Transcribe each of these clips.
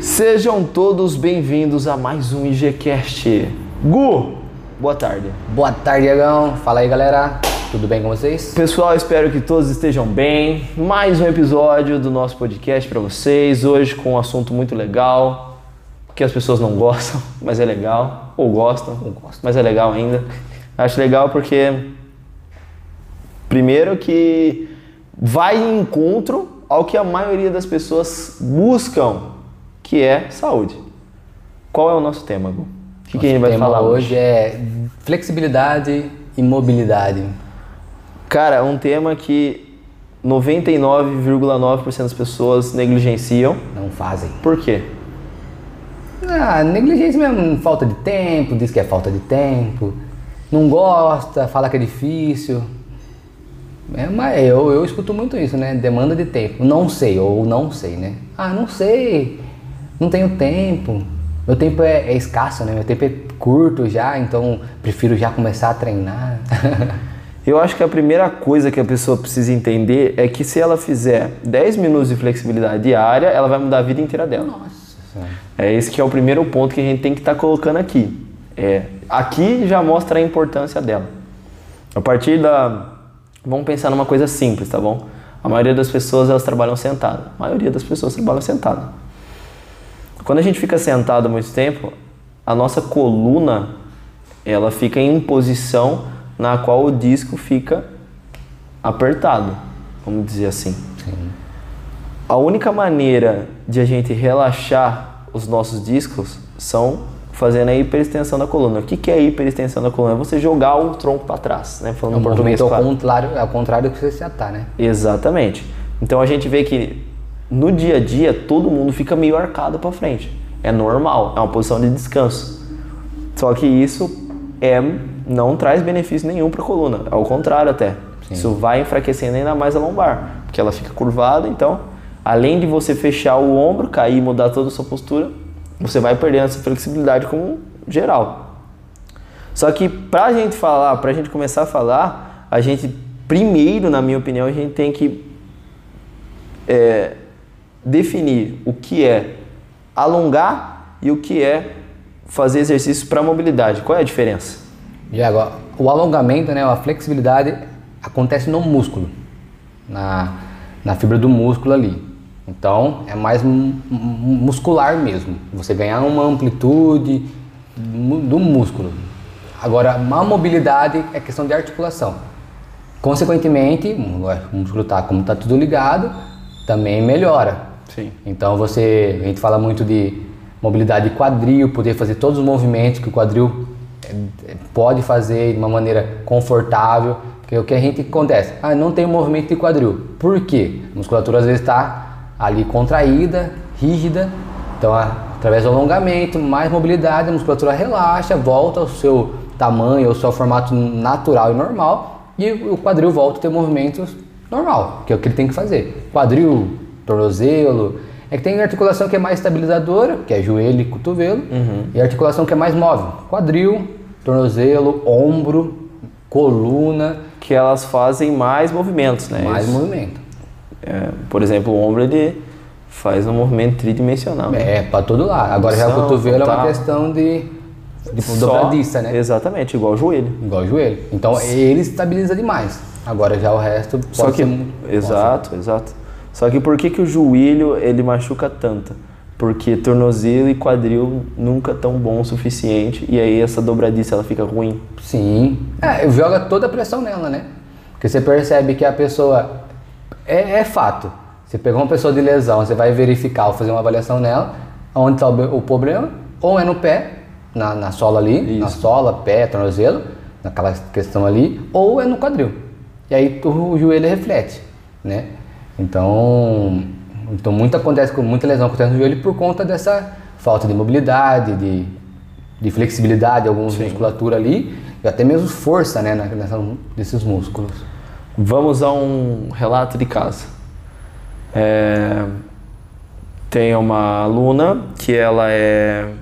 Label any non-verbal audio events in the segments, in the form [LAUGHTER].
Sejam todos bem-vindos a mais um IGCast. Gu, boa tarde. Boa tarde, Diegão. Fala aí, galera. Tudo bem com vocês? Pessoal, espero que todos estejam bem. Mais um episódio do nosso podcast para vocês. Hoje com um assunto muito legal, que as pessoas não [LAUGHS] gostam, mas é legal. Ou gostam, Ou gostam. mas é legal ainda. Acho legal porque, primeiro, que vai em encontro ao que a maioria das pessoas buscam, que é saúde. Qual é o nosso tema, Gu? O que, que a gente vai tema falar hoje é flexibilidade e mobilidade. Cara, é um tema que 99,9% das pessoas negligenciam. Não fazem. Por quê? Ah, negligência mesmo, falta de tempo, diz que é falta de tempo. Não gosta, fala que é difícil. É, mas eu, eu escuto muito isso, né? Demanda de tempo. Não sei, ou não sei, né? Ah, não sei. Não tenho tempo. Meu tempo é, é escasso, né? Meu tempo é curto já, então prefiro já começar a treinar. [LAUGHS] Eu acho que a primeira coisa que a pessoa precisa entender é que se ela fizer 10 minutos de flexibilidade diária, ela vai mudar a vida inteira dela. Nossa. É esse que é o primeiro ponto que a gente tem que estar colocando aqui. É, aqui já mostra a importância dela. A partir da... Vamos pensar numa coisa simples, tá bom? A maioria das pessoas, elas trabalham sentada. A maioria das pessoas trabalham sentada. Quando a gente fica sentado muito tempo, a nossa coluna, ela fica em posição na qual o disco fica apertado, vamos dizer assim. Sim. A única maneira de a gente relaxar os nossos discos são fazendo a hiperextensão da coluna. O que que é a hiperextensão da coluna? É você jogar o tronco para trás, né? É Falando um português, movimento ao contrário, ao contrário do que você já tá, né? Exatamente. Então a gente vê que no dia a dia todo mundo fica meio arcado para frente. É normal, é uma posição de descanso. Só que isso é não traz benefício nenhum para a coluna, ao contrário até. Isso vai enfraquecendo ainda mais a lombar, porque ela fica curvada, então além de você fechar o ombro, cair e mudar toda a sua postura, você vai perdendo essa flexibilidade como geral. Só que pra gente falar, pra gente começar a falar, a gente primeiro, na minha opinião, a gente tem que é, definir o que é alongar e o que é fazer exercícios para mobilidade. Qual é a diferença? Agora, o alongamento, né, a flexibilidade acontece no músculo, na, na fibra do músculo ali. Então, é mais mu- mu- muscular mesmo. Você ganhar uma amplitude do músculo. Agora, a mobilidade é questão de articulação. Consequentemente, o músculo tá, como está tudo ligado, também melhora. Sim. Então você, a gente fala muito de mobilidade de quadril, poder fazer todos os movimentos que o quadril eh, eh, pode fazer de uma maneira confortável. Porque o que a gente acontece? Ah, não tem movimento de quadril. Por quê? A musculatura às vezes está ali contraída, rígida. Então, através do alongamento, mais mobilidade, a musculatura relaxa, volta ao seu tamanho, ao seu formato natural e normal, e o quadril volta a ter movimentos normal, que é o que ele tem que fazer. Quadril, tornozelo. É que tem articulação que é mais estabilizadora, que é joelho e cotovelo, e articulação que é mais móvel. Quadril, tornozelo, ombro, coluna, Que elas fazem mais movimentos, né? mais Isso. movimento. É, por exemplo, o ombro ele faz um movimento tridimensional. né? É, para todo lado. Agora já o cotovelo é uma questão de, de Só- dobradiça, né? Exatamente, igual o joelho. Igual o joelho. Então ele estabiliza demais. Agora já o resto pode Só que, ser exato, exato. Só que por que, que o joelho ele machuca tanto? Porque tornozelo e quadril nunca tão bom o suficiente e aí essa dobradiça ela fica ruim. Sim. É, joga toda a pressão nela, né? Porque você percebe que a pessoa. É, é fato. Você pegou uma pessoa de lesão, você vai verificar ou fazer uma avaliação nela, onde está o, problema, ou é no pé, na, na sola ali, na Isso. sola, pé, tornozelo, naquela questão ali, ou é no quadril. E aí o joelho reflete, né? Então, então muito acontece com muita lesão acontece no joelho por conta dessa falta de mobilidade, de, de flexibilidade, algumas musculatura ali, e até mesmo força, né, nessa, desses músculos. Vamos a um relato de caso. É, tem uma aluna que ela é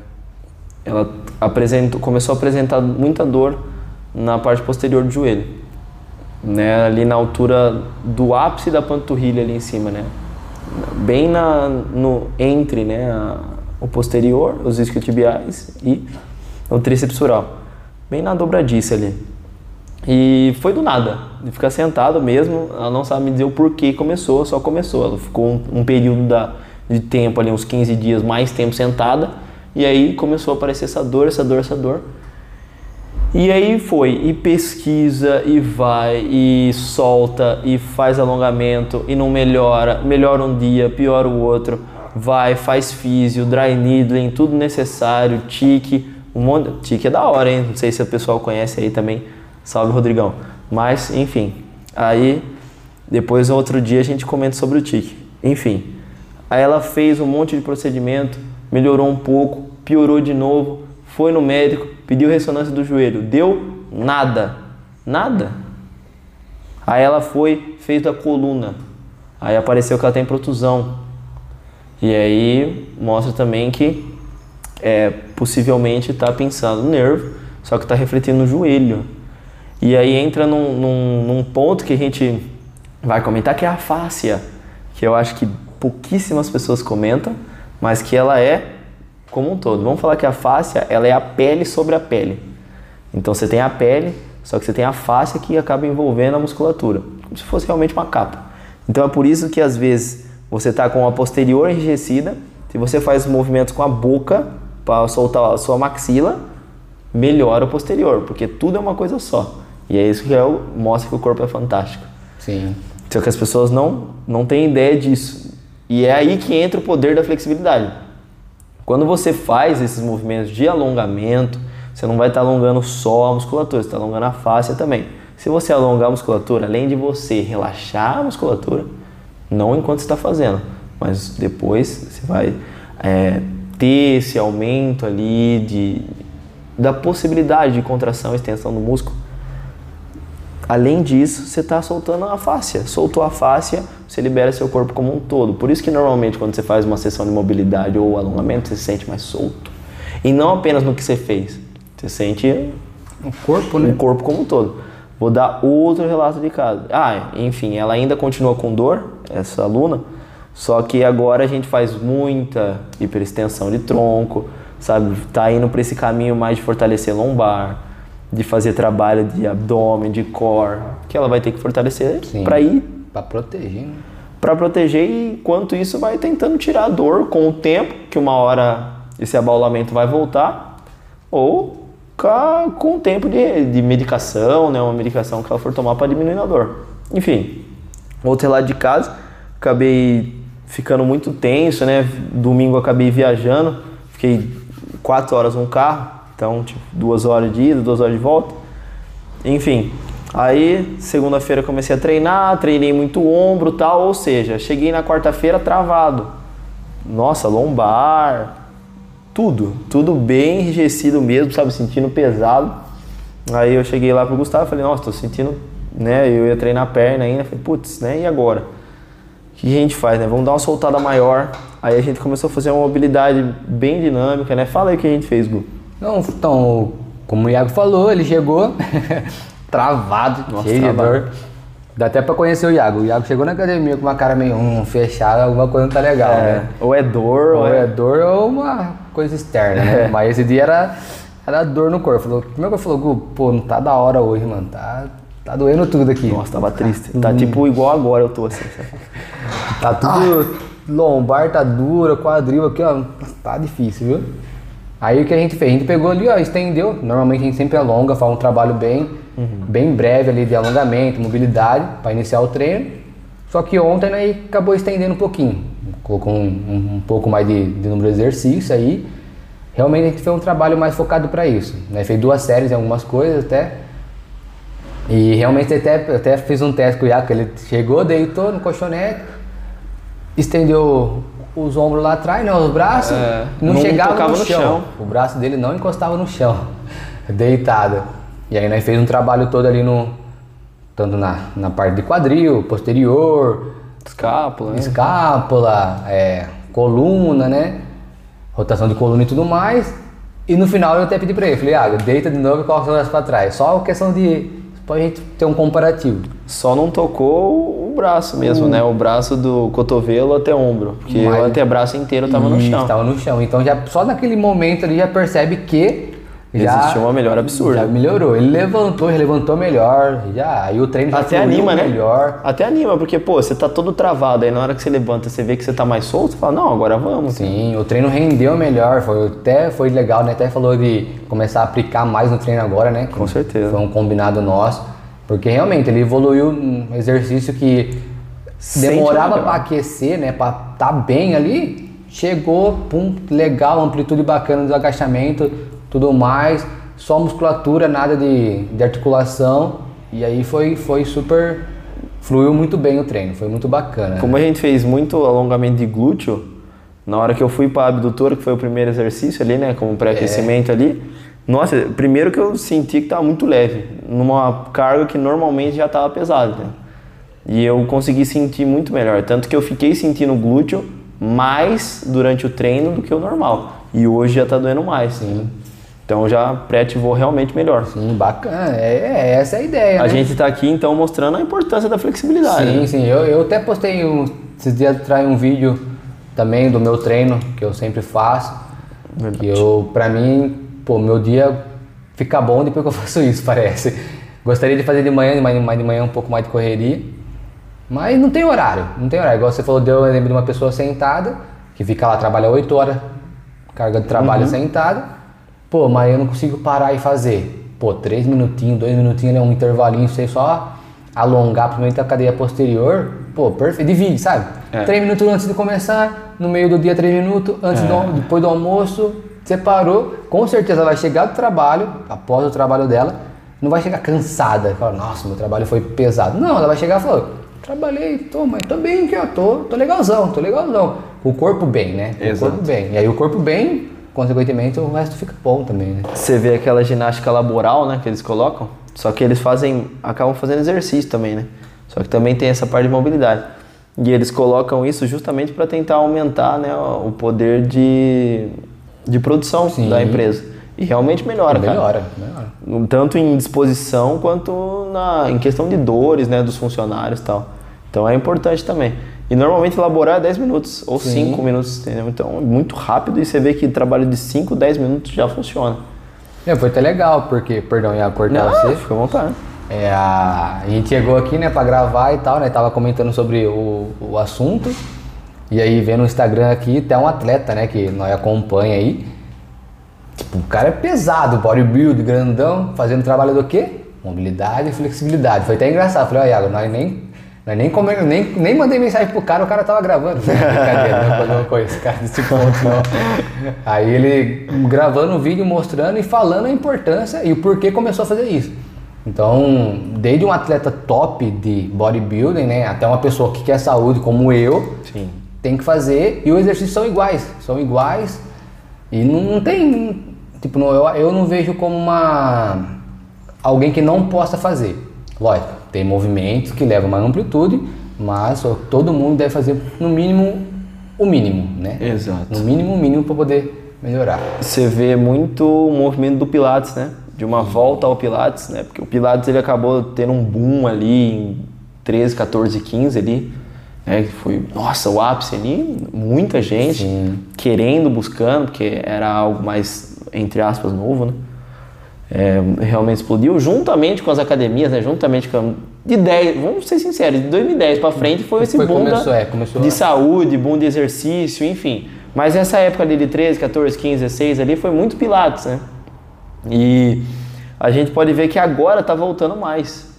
ela apresentou, começou a apresentar muita dor na parte posterior do joelho, né, ali na altura do ápice da panturrilha ali em cima, né, bem na no entre, né, a, o posterior, os isquiotibiais e o tríceps sural. Bem na dobradiça ali. E foi do nada, de ficar sentado mesmo, ela não sabe me dizer o porquê começou, só começou. Ela ficou um, um período da, de tempo ali, uns 15 dias, mais tempo sentada, e aí começou a aparecer essa dor, essa dor, essa dor. E aí foi, e pesquisa, e vai, e solta, e faz alongamento, e não melhora, melhora um dia, piora o outro, vai, faz físio, dry needling, tudo necessário, tique, um monte, tique é da hora, hein? Não sei se o pessoal conhece aí também, salve Rodrigão. Mas, enfim, aí depois outro dia a gente comenta sobre o tique. Enfim, aí ela fez um monte de procedimento, melhorou um pouco, piorou de novo, foi no médico, pediu ressonância do joelho, deu nada, nada. Aí ela foi, fez da coluna, aí apareceu que ela tem protusão. E aí mostra também que é, possivelmente está pensando no nervo, só que está refletindo no joelho. E aí entra num, num, num, ponto que a gente vai comentar que é a fáscia, que eu acho que pouquíssimas pessoas comentam, mas que ela é como um todo. Vamos falar que a fáscia ela é a pele sobre a pele. Então você tem a pele, só que você tem a fáscia que acaba envolvendo a musculatura, como se fosse realmente uma capa. Então é por isso que às vezes você está com a posterior enrijecida, se você faz movimentos com a boca para soltar a sua maxila, melhora o posterior, porque tudo é uma coisa só. E é isso que é o, mostra que o corpo é fantástico. Sim. Só que as pessoas não, não têm ideia disso. E é aí que entra o poder da flexibilidade. Quando você faz esses movimentos de alongamento, você não vai estar alongando só a musculatura, você está alongando a face também. Se você alongar a musculatura, além de você relaxar a musculatura, não enquanto está fazendo, mas depois você vai é, ter esse aumento ali de, da possibilidade de contração e extensão do músculo. Além disso, você está soltando a fáscia. Soltou a fáscia, você libera seu corpo como um todo. Por isso que normalmente quando você faz uma sessão de mobilidade ou alongamento, você se sente mais solto. E não apenas no que você fez. Você sente o corpo, né? o corpo como um todo. Vou dar outro relato de caso. Ah, enfim, ela ainda continua com dor, essa aluna, só que agora a gente faz muita hiperextensão de tronco, sabe? Tá indo para esse caminho mais de fortalecer lombar, de fazer trabalho de abdômen, de core, que ela vai ter que fortalecer para ir para proteger, né? Para proteger e enquanto isso vai tentando tirar a dor com o tempo, que uma hora esse abaulamento vai voltar, ou com o tempo de, de medicação, né, uma medicação que ela for tomar para diminuir a dor. Enfim, outro lado de casa, acabei ficando muito tenso, né? Domingo acabei viajando, fiquei quatro horas no carro, então tipo duas horas de ida, duas horas de volta. Enfim, Aí, segunda-feira comecei a treinar, treinei muito ombro tal, ou seja, cheguei na quarta-feira travado. Nossa, lombar, tudo, tudo bem enrijecido mesmo, sabe, sentindo pesado. Aí eu cheguei lá pro Gustavo e falei, nossa, tô sentindo, né, eu ia treinar a perna ainda, falei, putz, né, e agora? O que a gente faz, né, vamos dar uma soltada maior. Aí a gente começou a fazer uma mobilidade bem dinâmica, né, fala aí o que a gente fez, Gu. Não, então, como o Iago falou, ele chegou... [LAUGHS] travado, Nossa, cheio travado. de dor. Dá até pra conhecer o Iago. O Iago chegou na academia com uma cara meio hum, fechada, alguma coisa não tá legal, é. né? Ou é dor, ou, ou é... é... dor ou uma coisa externa, né? É. [LAUGHS] Mas esse dia era, era dor no corpo. Falou, primeiro que eu falou, pô, não tá da hora hoje, mano. Tá, tá doendo tudo aqui. Nossa, tava triste. Tá hum. tipo igual agora eu tô assim, sabe? [LAUGHS] Tá tudo. Ah. Lombar tá dura, quadril aqui, ó. Tá difícil, viu? Aí o que a gente fez? A gente pegou ali, ó, estendeu. Normalmente a gente sempre alonga, faz um trabalho bem uhum. bem breve ali de alongamento, mobilidade, para iniciar o treino. Só que ontem aí né, acabou estendendo um pouquinho, colocou um, um, um pouco mais de, de, número de exercício aí. Realmente a gente fez um trabalho mais focado para isso. Né? Fez duas séries em algumas coisas até. E realmente até, até fiz um teste com o Iaco, ele chegou, deitou no colchonete, estendeu os ombros lá atrás, né, os braços, é, não, não, chegava no, no chão. chão. O braço dele não encostava no chão, [LAUGHS] deitado. E aí nós fez um trabalho todo ali no. Tanto na, na parte de quadril, posterior, escápula, né? escápula, é, coluna, né? Rotação de coluna e tudo mais. E no final eu até pedi pra ele, falei, ah, deita de novo e coloca os braços pra trás. Só questão de pra gente ter um comparativo. Só não tocou o braço mesmo, né? O braço do cotovelo até ombro. Porque Mas- o antebraço inteiro tava no Isso, chão. Tava no chão. Então já só naquele momento ali já percebe que já Existiu uma melhora absurda. Já melhorou. Ele levantou, já levantou melhor. Já, aí o treino já Até anima, né? melhor. Até anima, porque, pô, você tá todo travado. Aí na hora que você levanta, você vê que você tá mais solto, você fala, não, agora vamos. Sim, o treino rendeu melhor, foi até foi legal, né? Até falou de começar a aplicar mais no treino agora, né? Com certeza. Foi um combinado nosso, porque realmente ele evoluiu um exercício que demorava melhor. para aquecer, né? Para tá bem ali, chegou, pum, legal, amplitude bacana do agachamento, tudo mais, só musculatura, nada de, de articulação, e aí foi foi super fluiu muito bem o treino, foi muito bacana. Como a gente fez muito alongamento de glúteo, na hora que eu fui pra abdutora, que foi o primeiro exercício ali, né, como pré-aquecimento ali, nossa, primeiro que eu senti que tava muito leve, numa carga que normalmente já tava pesada, né? E eu consegui sentir muito melhor, tanto que eu fiquei sentindo o glúteo mais durante o treino do que o normal. E hoje já tá doendo mais. Sim. Então já pré-ativou realmente melhor. Sim, bacana. É, é essa é a ideia. A né? gente tá aqui então mostrando a importância da flexibilidade. Sim, né? sim. Eu, eu até postei um, esses dias atrás um vídeo também do meu treino, que eu sempre faço. Verdade. Que eu, pra mim, pô, meu dia fica bom depois que eu [LAUGHS] faço isso, parece. Gostaria de fazer de manhã, mas de manhã um pouco mais de correria. Mas não tem horário, não tem horário. Igual você falou, deu eu lembro de uma pessoa sentada, que fica lá, trabalha 8 horas, carga de trabalho Uhum. sentada. Pô, mas eu não consigo parar e fazer. Pô, 3 minutinhos, 2 minutinhos, é um intervalinho, você só alongar, principalmente a cadeia posterior. Pô, perfeito, divide, sabe? É. 3 minutos antes de começar, no meio do dia 3 minutos, antes É. do, depois do almoço, você parou, com certeza ela vai chegar do trabalho, após o trabalho dela, não vai chegar cansada, fala, nossa, meu trabalho foi pesado. Não, ela vai chegar e falar, trabalhei, tô, mas tô bem aqui, ó, tô, tô legalzão, tô legalzão. O corpo bem, né? O Exato. corpo bem. E aí o corpo bem, consequentemente, o resto fica bom também, né? Você vê aquela ginástica laboral, né, que eles colocam, só que eles fazem, acabam fazendo exercício também, né? Só que também tem essa parte de mobilidade. E eles colocam isso justamente para tentar aumentar, né, o poder de, de produção Sim. da empresa. E realmente melhora, cara. melhora, melhora. Tanto em disposição quanto na, em questão de dores, né, dos funcionários e tal. Então é importante também. E normalmente elaborar é 10 minutos ou Sim. 5 minutos, entendeu? Então é muito rápido e você vê que trabalho de 5, 10 minutos já funciona. É, foi até legal, porque, perdão, ia cortar Não, você. fica à vontade. É, a, gente chegou aqui, né, pra gravar e tal, né? Tava comentando sobre o, o assunto. E aí, vendo no Instagram aqui, tem um atleta, né, que nós acompanha aí. Tipo, o cara é pesado, bodybuild, grandão, fazendo trabalho do quê? Mobilidade e flexibilidade. Foi até engraçado. Falei, ó, Iago, nós nem, nós nem, come, nem, nem mandei mensagem pro cara, o cara tava gravando. Brincadeira, não, não conheço esse cara desse ponto, não. Aí ele gravando o vídeo, mostrando e falando a importância e o porquê começou a fazer isso. Então, desde um atleta top de bodybuilding, né, até uma pessoa que quer saúde como eu, Sim. tem que fazer e os exercícios são iguais, são iguais e não, não tem, tipo, não, eu, eu não vejo como uma alguém que não possa fazer. Lógico, tem movimentos que levam uma amplitude, mas ó, todo mundo deve fazer no mínimo o mínimo, né? Exato. No mínimo o mínimo para poder melhorar. Você vê muito o movimento do Pilates, né? De uma volta ao Pilates, né? Porque o Pilates ele acabou tendo um boom ali em 13, 14, 15 ali. Né? Que foi, nossa, o ápice ali, muita gente Sim. querendo, buscando, porque era algo mais, entre aspas, novo, né? É, realmente explodiu, juntamente com as academias, né? Juntamente com... De 10, vamos ser sinceros, de 2010 para frente foi esse Foi, boom da- é, começou de a- saúde, boom de exercício, enfim. Mas essa época ali de 13, 14, 15, 16 ali foi muito Pilates, né? E a gente pode ver que agora tá voltando mais.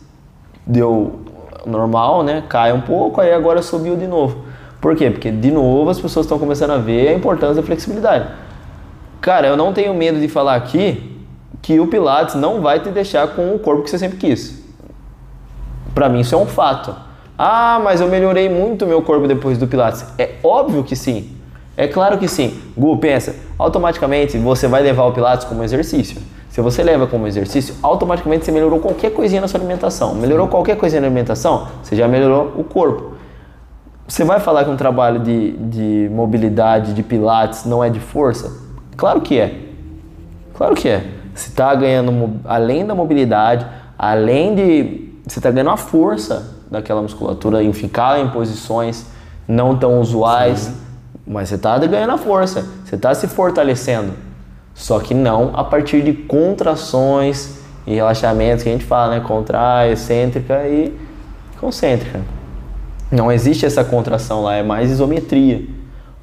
Deu normal, né? Cai um pouco, aí agora subiu de novo. Por quê? Porque de novo as pessoas estão começando a ver a importância da flexibilidade. Cara, eu não tenho medo de falar aqui que o Pilates não vai te deixar com o corpo que você sempre quis. Pra mim isso é um fato. Ah, mas eu melhorei muito o meu corpo depois do Pilates. É óbvio que sim. É claro que sim. Gu, pensa, automaticamente você vai levar o Pilates como exercício. Se você leva como exercício, automaticamente você melhorou qualquer coisinha na sua alimentação. Melhorou qualquer coisinha na alimentação, você já melhorou o corpo. Você vai falar que um trabalho de, de mobilidade, de Pilates, não é de força? Claro que é. Claro que é. Se está ganhando além da mobilidade, além de você tá ganhando a força daquela musculatura em ficar em posições não tão usuais, mas você tá ganhando a força, você tá se fortalecendo. Só que não a partir de contrações e relaxamentos que a gente fala, né? Contrai, excêntrica e concêntrica. Não existe essa contração lá, é mais isometria.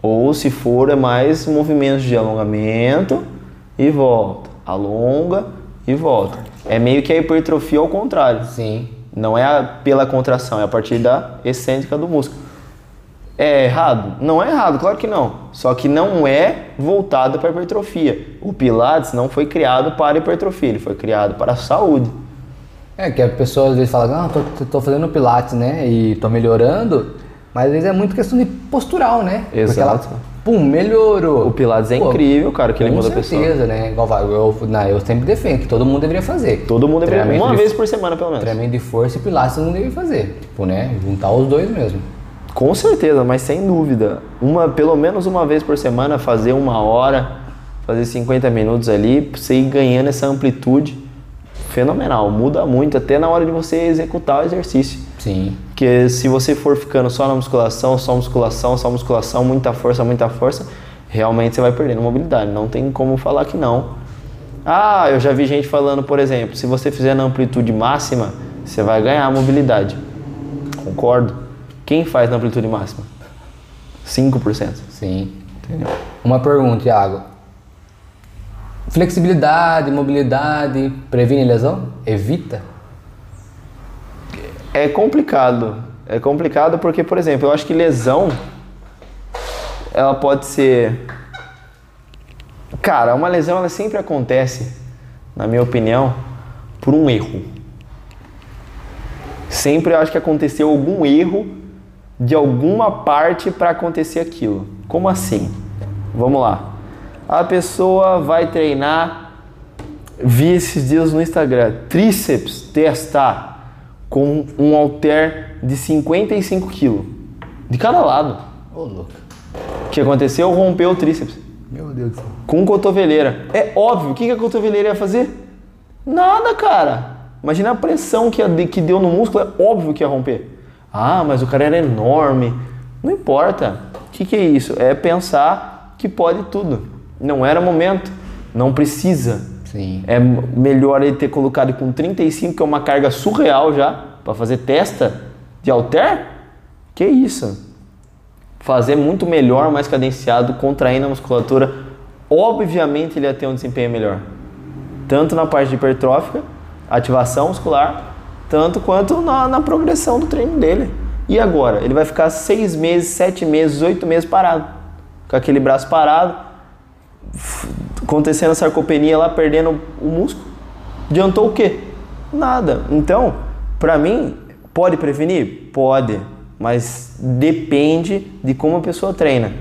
Ou se for, é mais movimentos de alongamento e volta. Alonga e volta. É meio que a hipertrofia ao contrário. Sim. Não é a- pela contração, é a partir da excêntrica do músculo. É errado? Não é errado, claro que não. Só que não é voltado para a hipertrofia. O Pilates não foi criado para hipertrofia, ele foi criado para a saúde. É, que a pessoa às vezes fala, ah, tô, tô- fazendo pilates, né? E tô melhorando, mas às vezes é muito questão de postural, né? Porque Exato. ela, pum, melhorou. O Pilates é Pô, incrível, cara, que ele com muda a pessoa. certeza, né? Igual vai, eu, não, eu sempre defendo que todo mundo deveria fazer. Todo mundo deveria, Treinamento uma de- vez por semana pelo menos. Treinamento de força e pilates todo mundo deveria fazer. Tipo, né? Juntar os dois mesmo. Com certeza, mas sem dúvida. Uma, pelo menos uma vez por semana, fazer uma hora, fazer 50 minutos ali, pra você ir ganhando essa amplitude fenomenal. Muda muito, até na hora de você executar o exercício. Sim. Porque se você for ficando só na musculação, só musculação, só musculação, muita força, muita força, realmente você vai perdendo mobilidade. Não tem como falar que não. Ah, eu já vi gente falando, por exemplo, se você fizer na amplitude máxima, você vai ganhar mobilidade. Concordo. Quem faz na amplitude máxima? 5%. Sim. Uma pergunta, Thiago. Flexibilidade, mobilidade, previne lesão? Evita? É complicado. É complicado porque, por exemplo, eu acho que lesão ela pode ser Cara, uma lesão ela sempre acontece, na minha opinião, por um erro. Sempre eu acho que aconteceu algum erro de alguma parte para acontecer aquilo. Como assim? Vamos lá. A pessoa vai treinar, vi esses dias no Instagram, tríceps testar com um halter de 55 kg de cada lado. Ô, louco. O que aconteceu? Rompeu o tríceps Meu Deus do céu. com cotoveleira. É óbvio, o que a cotoveleira ia fazer? Nada, cara. Imagina a pressão que, que deu no músculo, é óbvio que ia romper. Ah, mas o cara era enorme. Não importa. O que, que é isso? É pensar que pode tudo. Não era momento. Não precisa. Sim. É melhor ele ter colocado com 35, que é uma carga surreal já, para fazer testa de halter? Que isso? Fazer muito melhor, mais cadenciado, contraindo a musculatura. Obviamente ele ia ter um desempenho melhor. Tanto na parte de hipertrófica, ativação muscular, tanto quanto na, na progressão do treino dele. E agora? Ele vai ficar seis meses, sete meses, oito meses parado. Com aquele braço parado, acontecendo a sarcopenia lá, perdendo o músculo. Adiantou o quê? Nada. Então, pra mim, pode prevenir? Pode, mas depende de como a pessoa treina.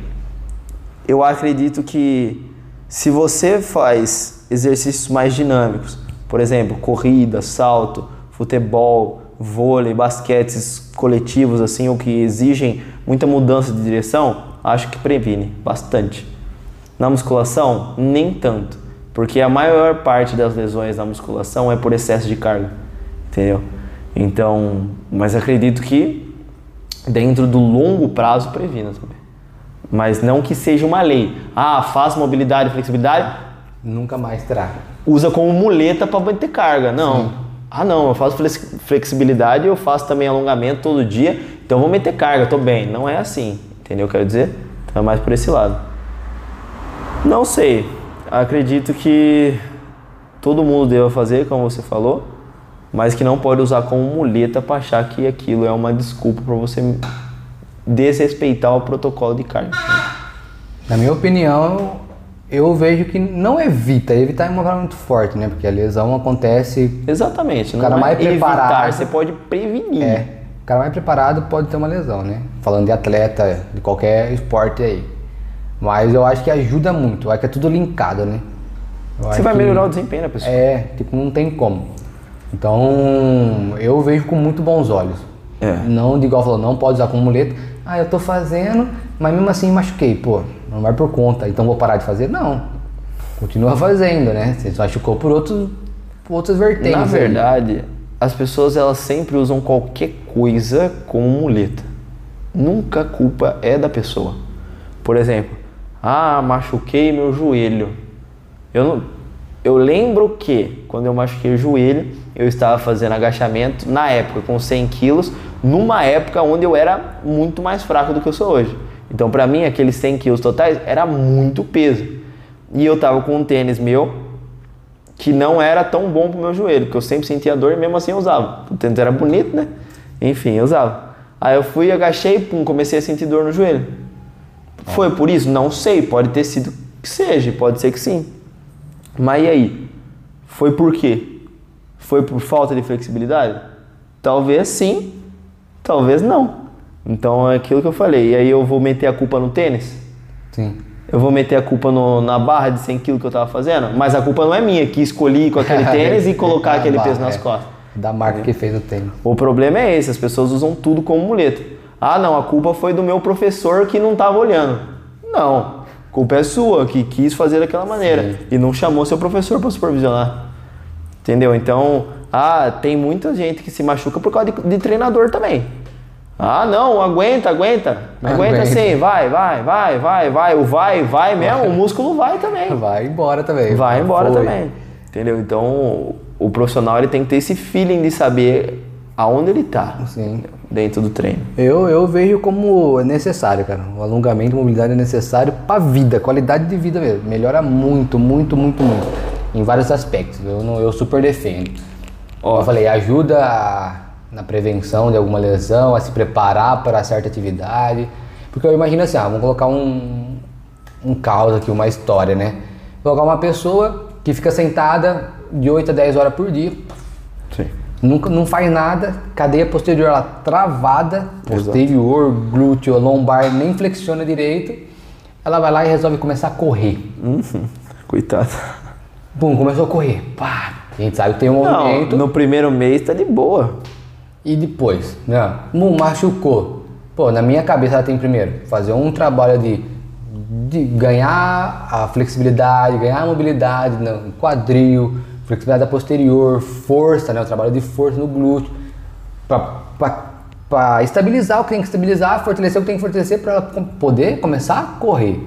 Eu acredito que se você faz exercícios mais dinâmicos, por exemplo, corrida, salto, futebol, vôlei, basquetes coletivos assim, ou que exigem muita mudança de direção, acho que previne bastante. Na musculação, nem tanto, porque a maior parte das lesões na musculação é por excesso de carga, entendeu? Então, mas acredito que dentro do longo prazo previna também. Mas não que seja uma lei. Ah, faz mobilidade e flexibilidade, Nunca mais terá. usa como muleta para manter carga. Não. Ah, não, eu faço flex- flexibilidade e eu faço também alongamento todo dia, então eu vou meter carga, tô bem. Não é assim, entendeu o que eu quero dizer? Então é mais por esse lado. Não sei. Acredito que todo mundo deva fazer, como você falou, mas que não pode usar como muleta para achar que aquilo é uma desculpa para você desrespeitar o protocolo de carga. Na minha opinião, eu vejo que não evita. Evitar é uma palavra muito forte, né? Porque a lesão acontece. Exatamente. Não cara é mais evitar, preparado- você pode prevenir. É. O cara mais preparado pode ter uma lesão, né? Falando de atleta, de qualquer esporte aí. Mas eu acho que ajuda muito. Acho que é tudo linkado, né? Eu Você vai que- melhorar o desempenho da pessoa. É, tipo, não tem como. Então, eu vejo com muito bons olhos. É. Não de igual falou, não pode usar como muleta. Ah, eu tô fazendo, mas mesmo assim machuquei. Pô, não vai por conta, então vou parar de fazer? Não. Continua fazendo, né? Você machucou por outros, por outras vertentes. Na aí. verdade, as pessoas elas sempre usam qualquer coisa como muleta. Nunca a culpa é da pessoa. Por exemplo, ah, machuquei meu joelho. Eu não, eu lembro que quando eu machuquei o joelho, eu estava fazendo agachamento na época com 100 quilos, numa época onde eu era muito mais fraco do que eu sou hoje. Então, para mim, aqueles 100 quilos totais era muito peso. E eu tava com um tênis meu que não era tão bom pro meu joelho, porque eu sempre sentia dor e mesmo assim eu usava. O tênis era bonito, né? Enfim, eu usava. Aí eu fui, agachei, pum, comecei a sentir dor no joelho. Foi por isso? Não sei, pode ter sido que seja, pode ser que sim. Mas e aí? Foi por quê? Foi por falta de flexibilidade? Talvez sim, talvez não. Então é aquilo que eu falei. E aí eu vou meter a culpa no tênis? Sim. Eu vou meter a culpa no- na barra de 100 kg que eu tava fazendo? Mas a culpa não é minha, que escolhi com aquele [LAUGHS] tênis e colocar aquele barra, peso nas é. costas. Da marca que fez o tênis. O problema é esse, as pessoas usam tudo como muleta. Ah, não, a culpa foi do meu professor que não estava olhando. Não, a culpa é sua, que quis fazer daquela maneira e não chamou seu professor para supervisionar. Entendeu? Então, ah, tem muita gente que se machuca por causa de, de treinador também. Ah, não, aguenta, aguenta. Aguenta Aguenta. sim, vai, vai, vai, vai, vai. O vai, vai mesmo, o músculo vai também. Vai embora também. Vai embora Foi. também. Entendeu? Então, o profissional ele tem que ter esse feeling de saber aonde ele tá Sim. Dentro do treino. Eu, eu vejo como necessário, cara. O alongamento, mobilidade é necessário pra vida, qualidade de vida mesmo. Melhora muito, muito, muito, muito. Em vários aspectos. Eu, não, eu super defendo. Ó, eu falei, ajuda a- na prevenção de alguma lesão, a se preparar para certa atividade. Porque eu imagino assim, ah, vamos colocar um, um caos aqui, uma história, né? Colocar uma pessoa que fica sentada de 8 a 10 horas por dia, Sim. Nunca, não faz nada, cadeia posterior ela travada, posterior, glúteo, lombar, nem flexiona direito. Ela vai lá e resolve começar a correr. Coitado. Bum, começou a correr. Pá, a gente sabe que tem um Não, movimento. no primeiro mês tá de boa. E depois, né? Bum, machucou. Pô, na minha cabeça ela tem primeiro fazer um trabalho de, de ganhar a flexibilidade, ganhar a mobilidade no quadril, flexibilidade da posterior, força, né? O trabalho de força no glúteo. Pra estabilizar o que tem que estabilizar, fortalecer o que tem que fortalecer pra ela poder começar a correr.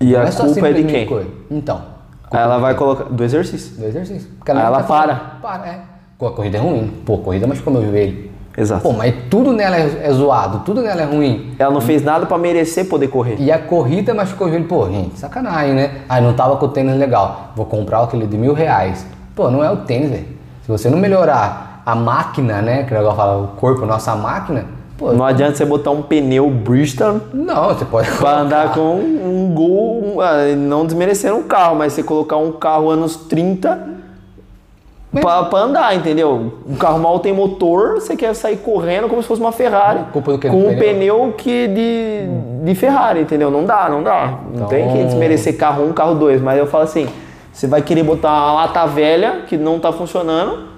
E Não a só culpa é de quem? correr. Então, Aí ela vai colocar. Do exercício. do exercício. Porque Aí ela tá para. falando, Para, é. A corrida é ruim. Pô, a corrida machucou meu joelho. Exato. Pô, mas tudo nela é, é zoado, tudo nela é ruim. Ela não fez nada pra merecer poder correr. E a corrida machucou o joelho. Pô, gente, sacanagem, né? Ah, não tava com o tênis legal. Vou comprar aquele de mil reais. Pô, não é o tênis, velho. Se você não melhorar a máquina, né? Que o negócio fala, o corpo, nossa máquina. Pô, Não adianta você botar um pneu Bridgestone não, você pode [LAUGHS] pra andar com um gol, um- ah, não desmerecendo um carro, mas você colocar um carro anos 30 pra, pra andar, entendeu? Um carro mal tem motor, você quer sair correndo como se fosse uma Ferrari. Culpa do quê? Com um pneu? que de, de Ferrari, entendeu? Não dá, não dá. Não tem que Então- desmerecer carro 1, carro 2, mas eu falo assim, você vai querer botar uma lata velha que não tá funcionando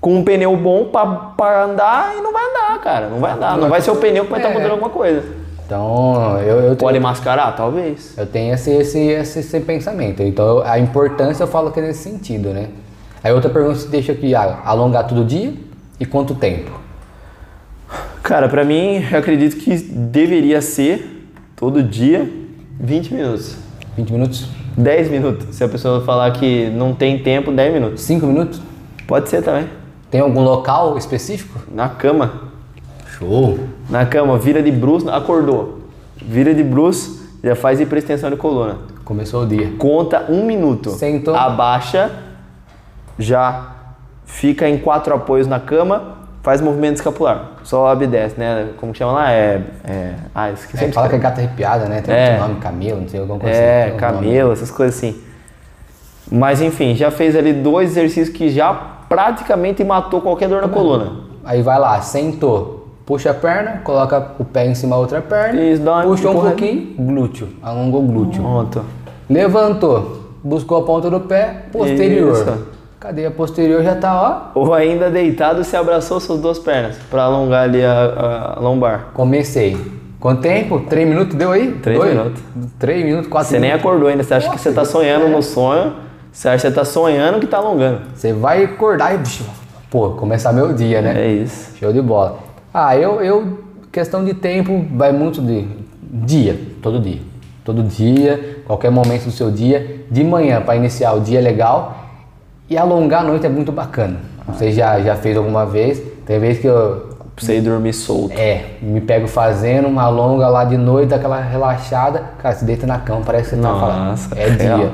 com um pneu bom pra, pra andar e não vai andar, cara. Não vai andar. Não vai ser o pneu que vai estar É. mudando alguma coisa. Então, eu, eu tenho, Pode mascarar? Talvez. eu tenho esse, esse, esse, esse pensamento. Então, a importância eu falo que é nesse sentido, né? Aí outra pergunta se deixa aqui, ah, alongar todo dia e quanto tempo? Cara, pra mim, eu acredito que deveria ser todo dia 20 minutos. 20 minutos? 10 minutos. Se a pessoa falar que não tem tempo, 10 minutos. 5 minutos? Pode ser também. Tem algum local específico? Na cama. Show! Na cama, vira de bruxo, acordou. Vira de bruxo, já faz hiperextensão de coluna. Começou o dia. Conta um minuto. Sentou. Abaixa, já fica em quatro apoios na cama, faz movimento escapular. Sobe e desce, né? Como que chama lá? É. é ah, esqueci. É, fala que é gata arrepiada, né? Tem É. outro nome, camelo, não sei, alguma coisa É, assim. nome. camelo, essas coisas assim. Mas enfim, já fez ali dois exercícios que já praticamente matou qualquer dor na coluna. Aí vai lá, sentou, puxa a perna, coloca o pé em cima da outra perna, Isso, dá uma puxa um pouquinho, glúteo, alongou o glúteo. Pronto. Levantou, buscou a ponta do pé, posterior. Isso. Cadeia posterior já tá, ó. Ou ainda deitado, se abraçou suas duas pernas para alongar ali a, a lombar. Comecei. Quanto tempo? Três minutos deu aí? Três minutos. Três minutos, quatro Você nem acordou ainda, você acha que Nossa, você tá que sonhando é. no sonho, você acha que você tá sonhando que tá alongando. Você vai acordar e bicho, pô, começar meu dia, né? É isso. Show de bola. Ah, eu, eu questão de tempo vai muito de dia, todo dia. Todo dia, qualquer momento do seu dia, de manhã para iniciar o dia legal e alongar a noite é muito bacana. Você já, já fez alguma vez? Tem vez que eu Pra você ir dormir solto. é, me pego fazendo uma longa lá de noite, aquela relaxada, cara, se deita na cama, parece que você tá Nossa, falando. É real. dia.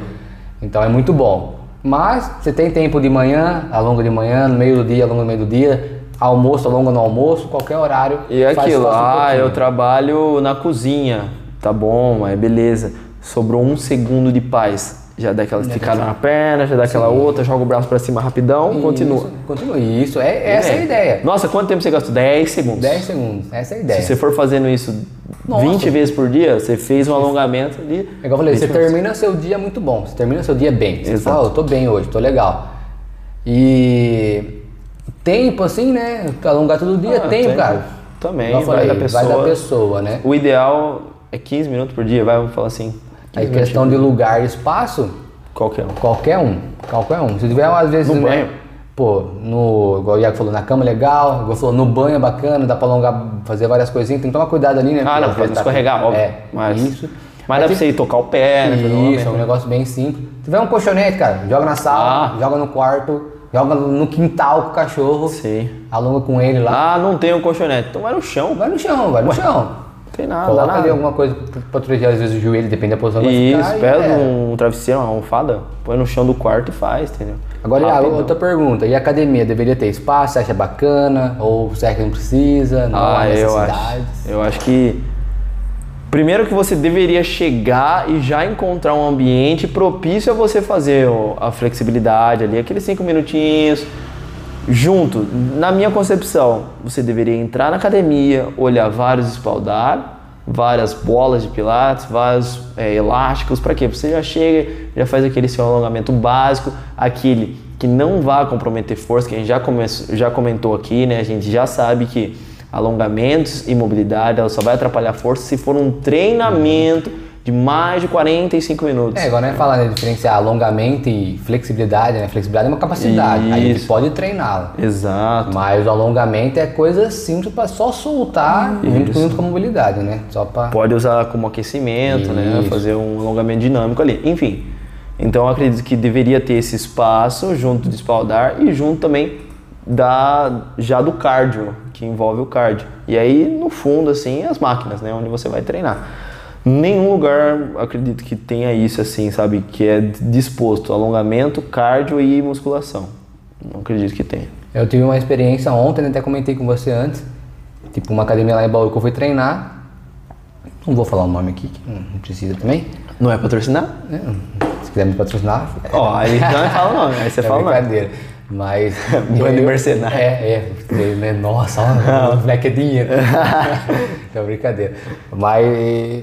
Então é muito bom. Mas você tem tempo de manhã, alonga de manhã, no meio do dia, alonga no meio do dia, almoço, alonga no almoço, qualquer horário. E faz- aquilo, um ah, pouquinho. eu trabalho na cozinha. Tá bom, é beleza. Sobrou um segundo de paz. Já dá aquela esticada na perna, já dá aquela outra, joga o braço pra cima rapidão, continua. Isso, continua. Isso, é, essa é a ideia. Nossa, quanto tempo você gastou? 10 segundos. 10 segundos, essa é a ideia. Se você for fazendo isso Nossa. 20 vezes por dia, você fez um alongamento ali. É igual eu falei, você 20 minutos. termina seu dia muito bom, você termina seu dia bem. Você Exato. fala, "Oh, eu tô bem hoje, tô legal. E tempo, assim, né? Alongar todo dia, Ah, tempo, tempo. cara. Também, eu vai falei, da pessoa. Vai da pessoa, né? O ideal é 15 minutos por dia, vai, vamos falar assim. 15 Aí questão de lugar e espaço, Qualquer um. qualquer um, qualquer um. Se tiver às vezes, No né, banho. Pô, no, igual o Iago falou, na cama é legal, igual falou, no banho é bacana, dá pra alongar, fazer várias coisinhas, tem que tomar cuidado ali, né? Ah, não, pra tá- escorregar, óbvio. É, Mas, isso. mas dá pra você ir tocar o pé, né? Isso, é um alongamento. negócio bem simples. Se tiver um colchonete, cara, joga na sala, Ah. joga no quarto, joga no quintal com o cachorro, Sim. alonga com ele lá. Ah, não tem um colchonete. Então vai no chão. Vai no chão, vai no chão. Não tem nada, Coloca nada. ali alguma coisa pra proteger às vezes o joelho, depende da posição que vai Isso, ficar. pega é. um travesseiro, uma almofada, põe no chão do quarto e faz, entendeu? Agora, Rapidão. outra pergunta. E a academia deveria ter espaço? Você acha bacana? Ou você acha que não precisa? Não há Ah, eu necessidade? acho. Eu acho que. Primeiro que você deveria chegar e já encontrar um ambiente propício a você fazer a flexibilidade ali, aqueles cinco minutinhos. Junto, na minha concepção, você deveria entrar na academia, olhar vários espaldar, várias bolas de pilates, vários é, elásticos, para quê? Você já chega, já faz aquele seu alongamento básico, aquele que não vai comprometer força, que a gente já, come- já comentou aqui, né? A gente já sabe que alongamentos e mobilidade, ela só vai atrapalhar força se for um treinamento de mais de 45 minutos. É, igual né, falar né, diferenciar alongamento e flexibilidade, né? Flexibilidade é uma capacidade, aí a gente Isso. pode treiná-la. Exato. Mas o alongamento é coisa simples para só soltar junto, junto com a mobilidade, né? Só para Pode usar como aquecimento, né? Isso. Fazer um alongamento dinâmico ali. Enfim. Então eu acredito que deveria ter esse espaço junto do espaldar e junto também da já do cardio, que envolve o cardio. E aí no fundo assim as máquinas, né, onde você vai treinar. Nenhum lugar acredito que tenha isso assim, sabe, que é disposto alongamento, cardio e musculação. Não acredito que tenha. Eu tive uma experiência ontem, até comentei com você antes. Tipo, uma academia lá em Bauru que eu fui treinar. Não vou falar o nome aqui, que não precisa também. Não é patrocinar? né? Se quiser me patrocinar, Ó, aí já [LAUGHS] não fala não, aí você é fala não. brincadeira. Mas. [LAUGHS] Bando de mercenário. É, é. né, Nossa, ó, [LAUGHS] o moleque é dinheiro. [LAUGHS] é brincadeira. Mas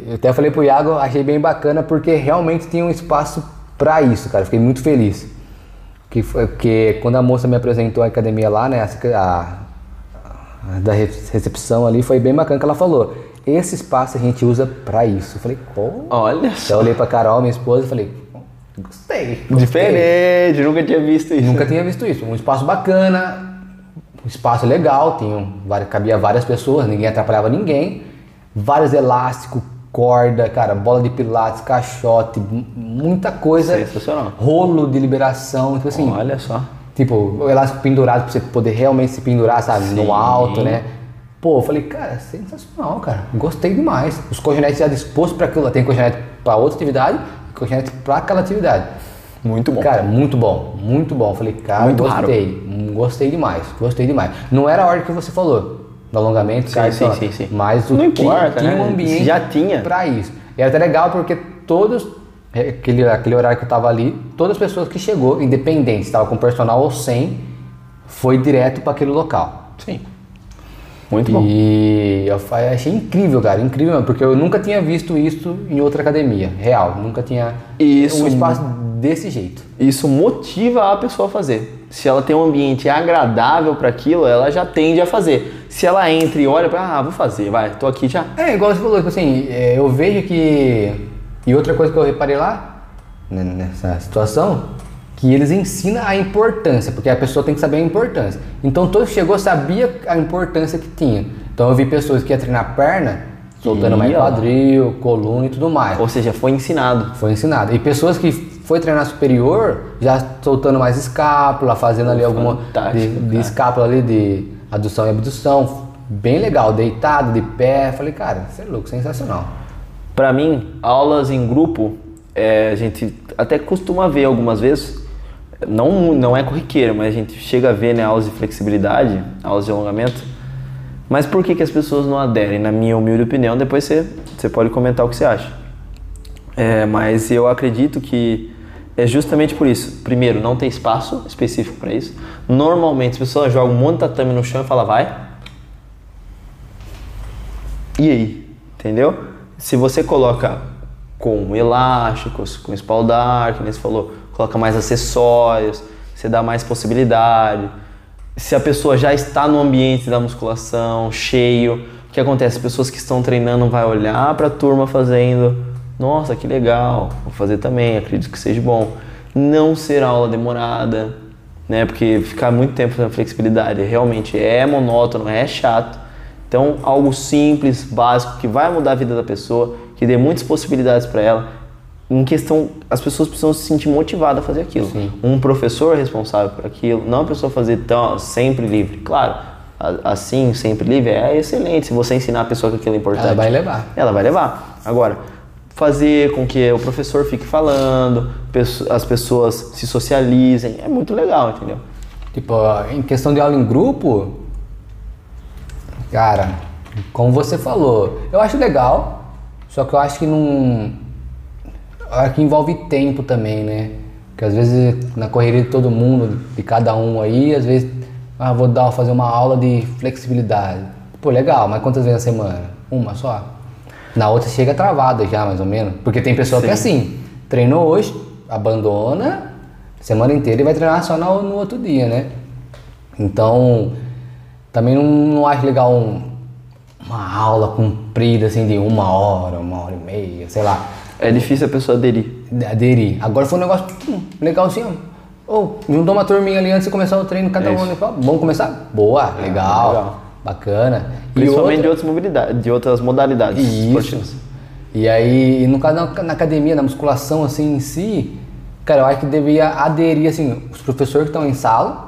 eu até falei pro Iago, achei bem bacana porque realmente tinha um espaço pra isso, cara. Fiquei muito feliz. Que foi porque quando a moça me apresentou a academia lá, né? A, a- da re- recepção ali, foi bem bacana que ela falou. Esse espaço a gente usa pra isso. Eu falei, como? Olha Então só. eu olhei pra Carol, minha esposa, e falei, gostei. gostei. Diferente, nunca tinha visto isso. Nunca tinha visto isso. Um espaço bacana, um espaço legal, tinha várias, cabia várias pessoas, ninguém atrapalhava ninguém. Vários elásticos, corda, cara, bola de pilates, caixote, muita coisa. Sensacional. Rolo de liberação, tipo assim, Olha só. tipo, o elástico pendurado pra você poder realmente se pendurar, sabe, Sim. no alto, né? Pô, eu falei, cara, sensacional, cara. Gostei demais. Os colchonetes já dispostos para aquilo. Tem colchonete para outra atividade para aquela atividade. Muito bom. Cara, muito bom, muito bom. Falei, cara, Muito gostei. Hum, Gostei demais, gostei demais. Não era a ordem que você falou, do alongamento, Sim, cara, sim, sim, sim. mas o Não importa, tinha né? um ambiente Já tinha. pra isso. E era até legal porque todos, é, aquele, aquele horário que eu tava ali, todas as pessoas que chegou, independente se estava com personal ou sem, foi direto para aquele local. Sim. Muito bom. E eu achei incrível, cara, incrível mesmo, porque eu nunca tinha visto isso em outra academia, real, nunca tinha Isso um espaço desse jeito. Isso motiva a pessoa a fazer. Se ela tem um ambiente agradável para aquilo, ela já tende a fazer. Se ela entra e olha para, ah, vou fazer, vai, tô aqui já. É, igual você falou, tipo assim, é, eu vejo que. E outra coisa que eu reparei lá, nessa situação, que eles ensinam a importância, porque a pessoa tem que saber a importância. Então todo que chegou sabia a importância que tinha. Então eu vi pessoas que iam treinar perna, soltando mais quadril, coluna e tudo mais. Ou seja, foi ensinado. Foi ensinado. E pessoas que foi treinar superior, já soltando mais escápula, fazendo ali alguma de, de escápula ali de adução e abdução. Bem legal, deitado, de pé. Falei, cara, isso é louco, sensacional. Pra mim, aulas em grupo, é, a gente até costuma ver algumas vezes, não, não é corriqueiro, mas a gente chega a ver né, aulas de flexibilidade, aulas de alongamento. Mas por que, que as pessoas não aderem? Na minha humilde opinião, depois você, você pode comentar o que você acha. É, mas eu acredito que é justamente por isso. Primeiro, não tem espaço específico para isso. Normalmente as pessoas jogam um monte de tatame no chão e falam, vai. E aí? Entendeu? Se você coloca com elásticos, com espaldar, que nem você falou, coloca mais acessórios, você dá mais possibilidade. Se a pessoa já está no ambiente da musculação, cheio, o que acontece? As pessoas que estão treinando vai olhar para a turma fazendo, nossa, que legal, vou fazer também, acredito que seja bom. Não ser aula demorada, né? Porque ficar muito tempo fazendo flexibilidade realmente é monótono, é chato. Então, algo simples, básico, que vai mudar a vida da pessoa, que dê muitas possibilidades para ela. Em questão, as pessoas precisam se sentir motivadas a fazer aquilo. Sim. Um professor responsável por aquilo, não a pessoa fazer tão sempre livre. Claro, assim, sempre livre é excelente se você ensinar a pessoa que aquilo é importante. Ela vai levar. Ela vai levar. Agora, fazer com que o professor fique falando, as pessoas se socializem, é muito legal, entendeu? Tipo, em questão de aula em grupo, cara, como você falou, eu acho legal, só que eu acho que não. Acho que envolve tempo também, né? Porque às vezes na correria de todo mundo, de cada um aí, às vezes, ah, vou dar, fazer uma aula de flexibilidade. Pô, legal, mas quantas vezes na semana? Uma só? Na outra chega travada já, mais ou menos. Porque tem pessoa que é assim, treinou hoje, abandona, semana inteira e vai treinar só no, no outro dia, né? Então, também não, não acho legal um- uma aula comprida, assim, de uma hora, uma hora e meia, sei lá, É difícil a pessoa aderir. aderir. Agora foi um negócio hum, legalzinho. Ô, juntou uma turminha ali antes de começar o treino, cada É um fala, vamos começar? Boa, legal, legal. bacana. E Principalmente outra- de outras mobilidades, de outras modalidades esportivas. isso. E aí, e no caso na, na academia, na musculação assim em si, cara, eu acho que devia aderir assim, os professores que estão em sala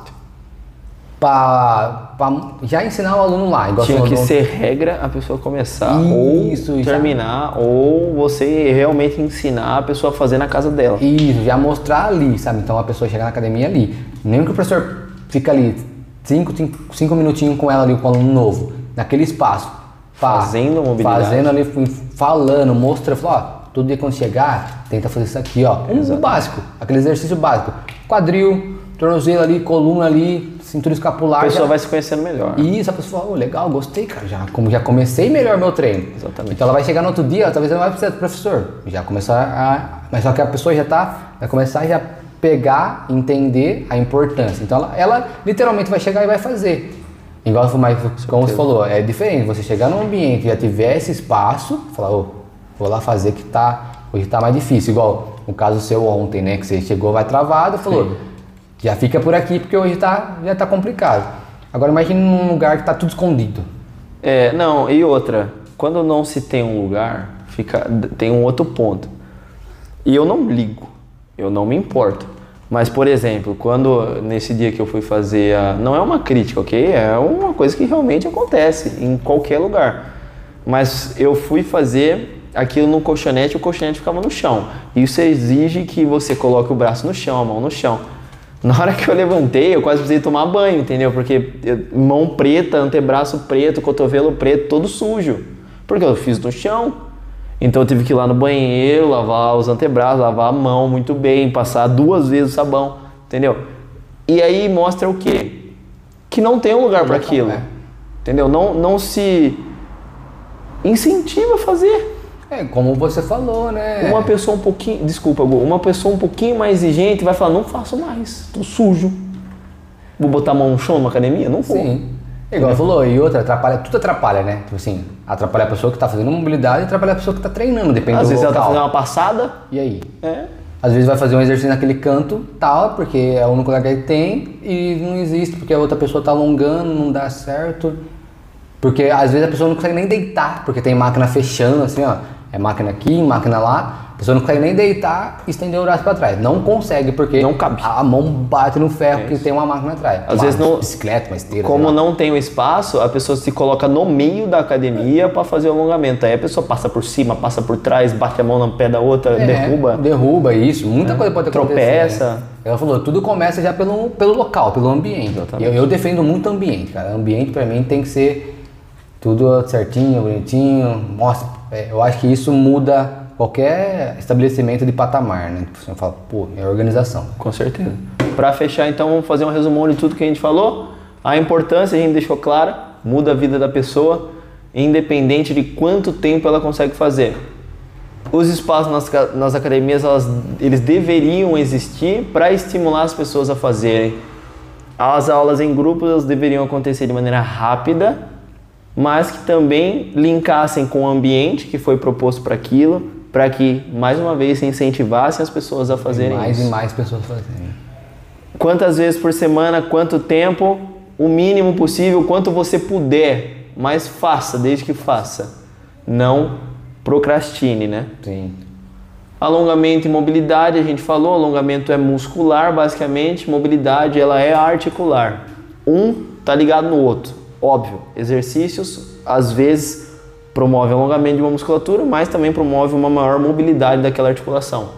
pra já ensinar o aluno lá. Igual Tinha que ser regra a pessoa começar Isso, ou já. terminar, ou você realmente ensinar a pessoa a fazer na casa dela. Isso, já mostrar ali, sabe? Então a pessoa chega na academia ali. Nem que o professor fica ali cinco, cinco, cinco minutinhos com ela ali, com o aluno novo, naquele espaço. Pá, Fazendo mobilidade. Fazendo ali, falando, mostra, fala, ó, todo dia quando chegar, tenta fazer isso aqui, ó. Um, o básico, aquele exercício básico. Quadril, tornozelo ali, coluna ali, cintura escapular. A pessoa já- vai se conhecendo melhor. e isso, a pessoa fala, "Ô, legal, gostei, cara. Já, como já comecei melhor meu treino. Exatamente. Então ela vai chegar no outro dia, talvez ela não vai precisar do professor. Já começar a. Mas só que a pessoa já tá. Vai começar a já pegar, entender a importância. Então ela, ela literalmente vai chegar e vai fazer. Igual mas, como você falou, é diferente. Você chegar num ambiente e já tiver esse espaço, falar, ô, vou lá fazer que tá. Hoje tá mais difícil. Igual o caso seu ontem, né? Que você chegou, vai travado, falou. Já fica por aqui porque hoje tá, já tá complicado. Agora imagine num lugar que tá tudo escondido. É, não, e outra, quando não se tem um lugar, fica, tem um outro ponto. E eu não ligo, eu não me importo. Mas, por exemplo, quando nesse dia que eu fui fazer a. Não é uma crítica, ok? É uma coisa que realmente acontece em qualquer lugar. Mas eu fui fazer aquilo no colchonete o colchonete ficava no chão. Isso exige que você coloque o braço no chão, a mão no chão. Na hora que eu levantei, eu quase precisei tomar banho, entendeu? Porque mão preta, antebraço preto, cotovelo preto, todo sujo. Porque eu fiz no chão. Então eu tive que ir lá no banheiro, lavar os antebraços, lavar a mão muito bem, passar duas vezes o sabão, entendeu? E aí mostra o quê? Que não tem um lugar para aquilo. é. Entendeu? Não, não se incentiva a fazer. É, como você falou, né? Uma pessoa um pouquinho, desculpa, Gu, uma pessoa um pouquinho mais exigente vai falar, não faço mais, tô sujo. Vou botar a mão no chão numa academia? Não vou. Sim. Igual falou, e outra, atrapalha, tudo atrapalha, né? Tipo assim, atrapalha a pessoa que tá fazendo mobilidade e atrapalha a pessoa que tá treinando, depende Às do vezes ela tá fazendo uma passada, E aí? é, às vezes vai fazer um exercício naquele canto, tal, porque é o único lugar que tem e não existe porque a outra pessoa tá alongando, não dá certo. Porque às vezes a pessoa não consegue nem deitar, porque tem máquina fechando, assim, ó. É máquina aqui, máquina lá. A pessoa não consegue nem deitar e estender o braço para trás. Não consegue, porque Não cabe. a mão bate no ferro É que tem uma máquina atrás. Às uma vezes não- bicicleta, uma esteira. Como não tem o espaço, a pessoa se coloca no meio da academia para fazer o alongamento. Aí a pessoa passa por cima, passa por trás, bate a mão no pé da outra, É, derruba. Derruba, isso. Muita coisa pode acontecer. Tropeça. né? Ela falou, tudo começa já pelo, pelo local, pelo ambiente. Eu, eu defendo muito o ambiente, cara. O ambiente pra mim tem que ser tudo certinho, bonitinho. Mostra. É, eu acho que isso muda qualquer estabelecimento de patamar, né? Você fala, pô, é organização. Com certeza. Para fechar, então, vamos fazer um resumão de tudo que a gente falou. A importância a gente deixou clara, muda a vida da pessoa, independente de quanto tempo ela consegue fazer. Os espaços nas, nas academias, elas, eles deveriam existir para estimular as pessoas a fazerem. As aulas em grupos elas deveriam acontecer de maneira rápida, mas que também linkassem com o ambiente que foi proposto para aquilo, para que, mais uma vez, se incentivassem as pessoas a fazerem mais isso. e mais pessoas fazendo. Quantas vezes por semana, quanto tempo, o mínimo possível, quanto você puder, mas faça, desde que faça. Não procrastine, né? Sim. Alongamento e mobilidade, a gente falou, alongamento é muscular, basicamente, mobilidade ela é articular. Um tá ligado no outro. Óbvio, exercícios às vezes promove alongamento de uma musculatura, mas também promove uma maior mobilidade daquela articulação.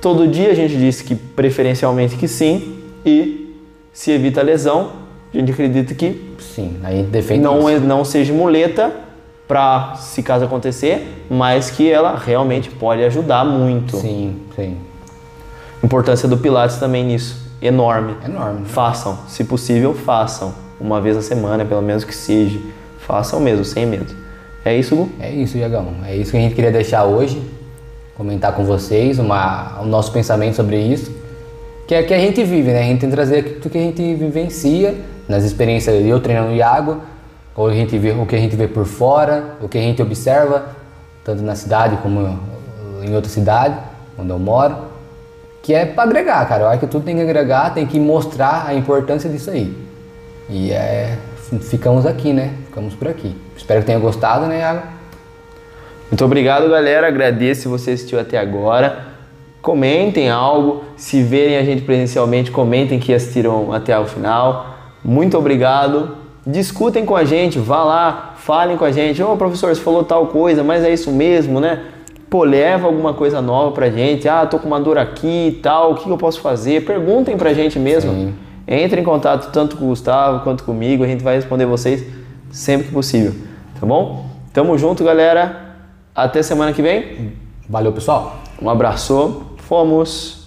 Todo dia a gente disse que preferencialmente que sim e se evita a lesão, a gente acredita que Sim, a gente defende não, isso. é- não seja muleta para se caso acontecer, mas que ela realmente pode ajudar muito. Sim, sim. Importância do Pilates também nisso, enorme. Enorme. né? Façam, se possível, façam. Uma vez a semana, pelo menos que seja. Façam mesmo, sem medo. É isso, Gu? É isso, Iagão. É isso que a gente queria deixar hoje, comentar com vocês uma, o nosso pensamento sobre isso, que é que a gente vive, né? A gente tem que trazer tudo que a gente vivencia, nas experiências eu treinando o Iago, ou a gente vê, o que a gente vê por fora, o que a gente observa, tanto na cidade como em outra cidade, onde eu moro, que é para agregar, cara. Eu acho que tudo tem que agregar, tem que mostrar a importância disso aí. E é, ficamos aqui, né? Ficamos por aqui. Espero que tenha gostado, né, Iago? Muito obrigado, galera. Agradeço se você assistiu até agora. Comentem algo. Se verem a gente presencialmente, comentem que assistiram até o final. Muito obrigado. Discutem com a gente, vá lá, falem com a gente. Ô, professor, você falou tal coisa, mas é isso mesmo, né? Pô, leva alguma coisa nova pra gente. Ah, tô com uma dor aqui e tal, o que eu posso fazer? Perguntem pra gente mesmo. Sim. Entre em contato tanto com o Gustavo quanto comigo, a gente vai responder vocês sempre que possível, tá bom? Tamo junto, galera. Até semana que vem. Valeu, pessoal. Um abraço. Fomos.